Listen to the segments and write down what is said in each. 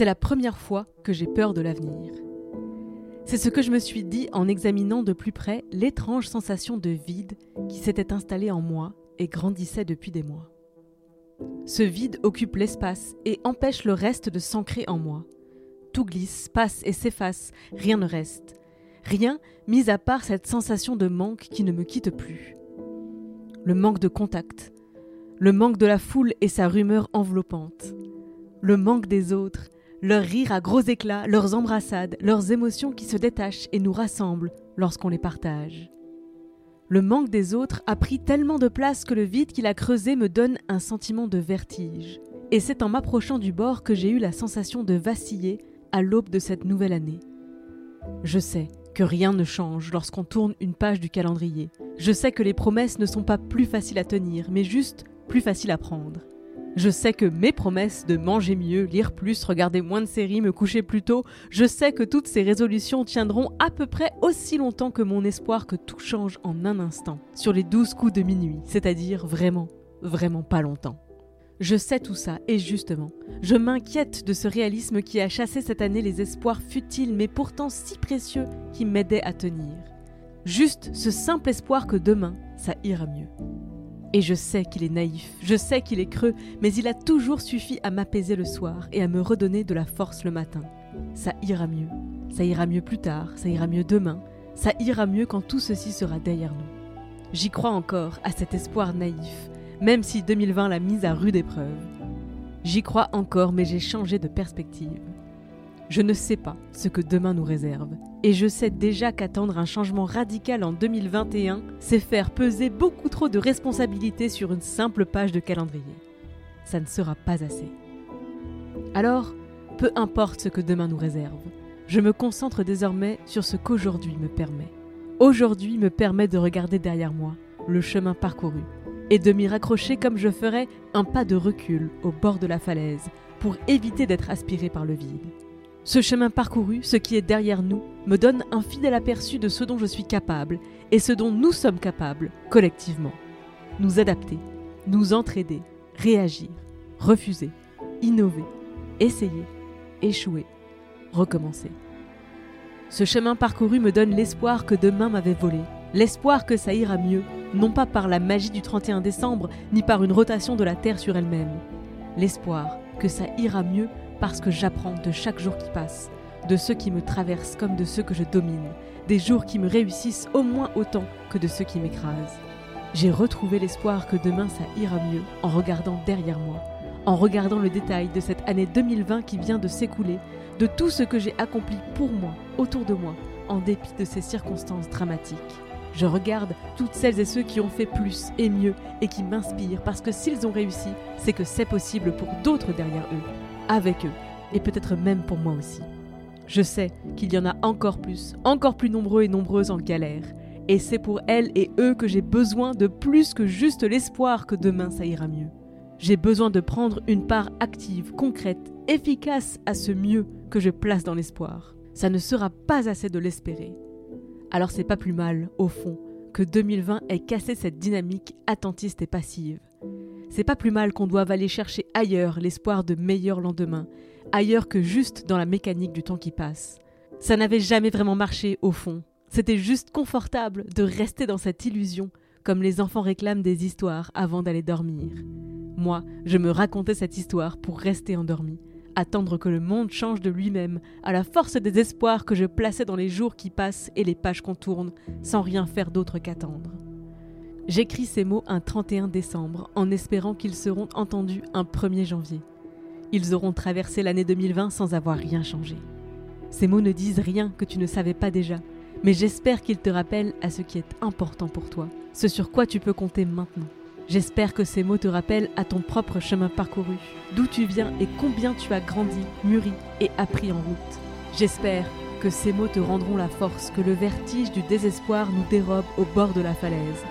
C'est la première fois que j'ai peur de l'avenir. C'est ce que je me suis dit en examinant de plus près l'étrange sensation de vide qui s'était installée en moi et grandissait depuis des mois. Ce vide occupe l'espace et empêche le reste de s'ancrer en moi. Tout glisse, passe et s'efface, rien ne reste. Rien, mis à part cette sensation de manque qui ne me quitte plus. Le manque de contact, le manque de la foule et sa rumeur enveloppante, le manque des autres, leur rire à gros éclats, leurs embrassades, leurs émotions qui se détachent et nous rassemblent lorsqu'on les partage. Le manque des autres a pris tellement de place que le vide qu'il a creusé me donne un sentiment de vertige. Et c'est en m'approchant du bord que j'ai eu la sensation de vaciller à l'aube de cette nouvelle année. Je sais que rien ne change lorsqu'on tourne une page du calendrier. Je sais que les promesses ne sont pas plus faciles à tenir, mais juste plus faciles à prendre. Je sais que mes promesses de manger mieux, lire plus, regarder moins de séries, me coucher plus tôt, je sais que toutes ces résolutions tiendront à peu près aussi longtemps que mon espoir que tout change en un instant, sur les douze coups de minuit, c'est-à-dire vraiment, vraiment pas longtemps. Je sais tout ça, et justement, je m'inquiète de ce réalisme qui a chassé cette année les espoirs futiles mais pourtant si précieux qui m'aidaient à tenir. Juste ce simple espoir que demain, ça ira mieux. Et je sais qu'il est naïf, je sais qu'il est creux, mais il a toujours suffi à m'apaiser le soir et à me redonner de la force le matin. Ça ira mieux, ça ira mieux plus tard, ça ira mieux demain, ça ira mieux quand tout ceci sera derrière nous. J'y crois encore à cet espoir naïf, même si 2020 l'a mise à rude épreuve. J'y crois encore, mais j'ai changé de perspective. Je ne sais pas ce que demain nous réserve, et je sais déjà qu'attendre un changement radical en 2021, c'est faire peser beaucoup trop de responsabilités sur une simple page de calendrier. Ça ne sera pas assez. Alors, peu importe ce que demain nous réserve, je me concentre désormais sur ce qu'aujourd'hui me permet. Aujourd'hui me permet de regarder derrière moi le chemin parcouru et de m'y raccrocher comme je ferais un pas de recul au bord de la falaise pour éviter d'être aspiré par le vide. Ce chemin parcouru, ce qui est derrière nous, me donne un fidèle aperçu de ce dont je suis capable et ce dont nous sommes capables, collectivement. Nous adapter, nous entraider, réagir, refuser, innover, essayer, échouer, recommencer. Ce chemin parcouru me donne l'espoir que demain m'avait volé, l'espoir que ça ira mieux, non pas par la magie du 31 décembre, ni par une rotation de la Terre sur elle-même. L'espoir que ça ira mieux parce que j'apprends de chaque jour qui passe, de ceux qui me traversent comme de ceux que je domine, des jours qui me réussissent au moins autant que de ceux qui m'écrasent. J'ai retrouvé l'espoir que demain ça ira mieux en regardant derrière moi, en regardant le détail de cette année 2020 qui vient de s'écouler, de tout ce que j'ai accompli pour moi, autour de moi, en dépit de ces circonstances dramatiques. Je regarde toutes celles et ceux qui ont fait plus et mieux et qui m'inspirent parce que s'ils ont réussi, c'est que c'est possible pour d'autres derrière eux, avec eux, et peut-être même pour moi aussi. Je sais qu'il y en a encore plus, encore plus nombreux et nombreuses en galère, et c'est pour elles et eux que j'ai besoin de plus que juste l'espoir que demain ça ira mieux. J'ai besoin de prendre une part active, concrète, efficace à ce mieux que je place dans l'espoir. Ça ne sera pas assez de l'espérer. Alors c'est pas plus mal, au fond, que 2020 ait cassé cette dynamique attentiste et passive. C'est pas plus mal qu'on doive aller chercher ailleurs l'espoir de meilleurs lendemains, ailleurs que juste dans la mécanique du temps qui passe. Ça n'avait jamais vraiment marché au fond. C'était juste confortable de rester dans cette illusion, comme les enfants réclament des histoires avant d'aller dormir. Moi, je me racontais cette histoire pour rester endormi, attendre que le monde change de lui-même, à la force des espoirs que je plaçais dans les jours qui passent et les pages qu'on tourne, sans rien faire d'autre qu'attendre. J'écris ces mots un 31 décembre, en espérant qu'ils seront entendus un 1er janvier. Ils auront traversé l'année 2020 sans avoir rien changé. Ces mots ne disent rien que tu ne savais pas déjà, mais j'espère qu'ils te rappellent à ce qui est important pour toi, ce sur quoi tu peux compter maintenant. J'espère que ces mots te rappellent à ton propre chemin parcouru, d'où tu viens et combien tu as grandi, mûri et appris en route. J'espère que ces mots te rendront la force que le vertige du désespoir nous dérobe au bord de la falaise.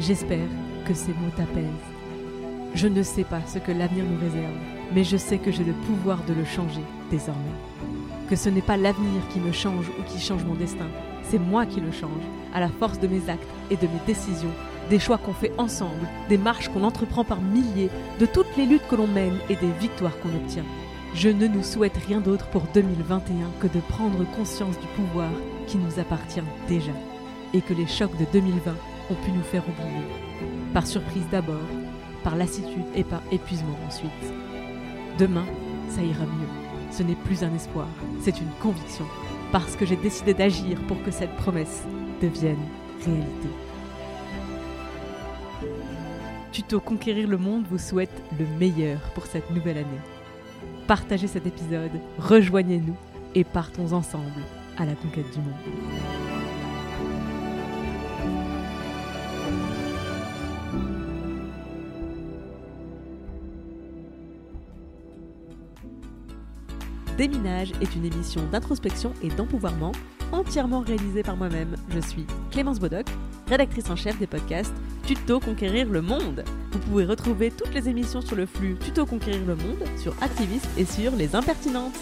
J'espère que ces mots t'apaisent. Je ne sais pas ce que l'avenir nous réserve, mais je sais que j'ai le pouvoir de le changer désormais. Que ce n'est pas l'avenir qui me change ou qui change mon destin, c'est moi qui le change, à la force de mes actes et de mes décisions des choix qu'on fait ensemble, des marches qu'on entreprend par milliers, de toutes les luttes que l'on mène et des victoires qu'on obtient. Je ne nous souhaite rien d'autre pour 2021 que de prendre conscience du pouvoir qui nous appartient déjà et que les chocs de 2020 ont pu nous faire oublier. Par surprise d'abord, par lassitude et par épuisement ensuite. Demain, ça ira mieux. Ce n'est plus un espoir, c'est une conviction, parce que j'ai décidé d'agir pour que cette promesse devienne réalité. Tuto Conquérir le Monde vous souhaite le meilleur pour cette nouvelle année. Partagez cet épisode, rejoignez-nous et partons ensemble à la conquête du monde. Déminage est une émission d'introspection et d'empouvoirment entièrement réalisée par moi-même. Je suis Clémence Bodoc, rédactrice en chef des podcasts Tuto Conquérir le Monde. Vous pouvez retrouver toutes les émissions sur le flux Tuto Conquérir le Monde, sur Activiste et sur Les Impertinentes.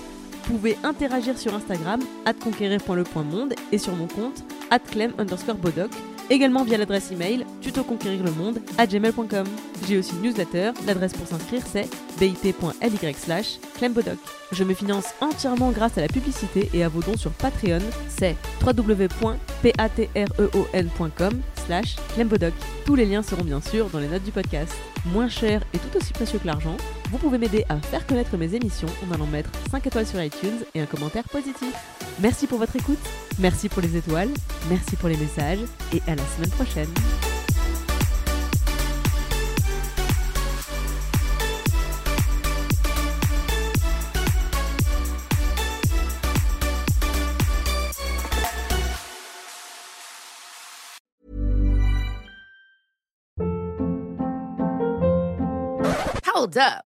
Vous pouvez interagir sur Instagram, conquérir.le.monde et sur mon compte, clem underscore bodoc, également via l'adresse email tutoconquérirlemonde à gmail.com. J'ai aussi une newsletter, l'adresse pour s'inscrire c'est bit.ly slash clembodoc. Je me finance entièrement grâce à la publicité et à vos dons sur Patreon, c'est www.patreon.com slash clembodoc. Tous les liens seront bien sûr dans les notes du podcast. Moins cher et tout aussi précieux que l'argent, vous pouvez m'aider à faire connaître mes émissions en allant mettre 5 étoiles sur iTunes et un commentaire positif. Merci pour votre écoute, merci pour les étoiles, merci pour les messages et à la semaine prochaine. Hold up.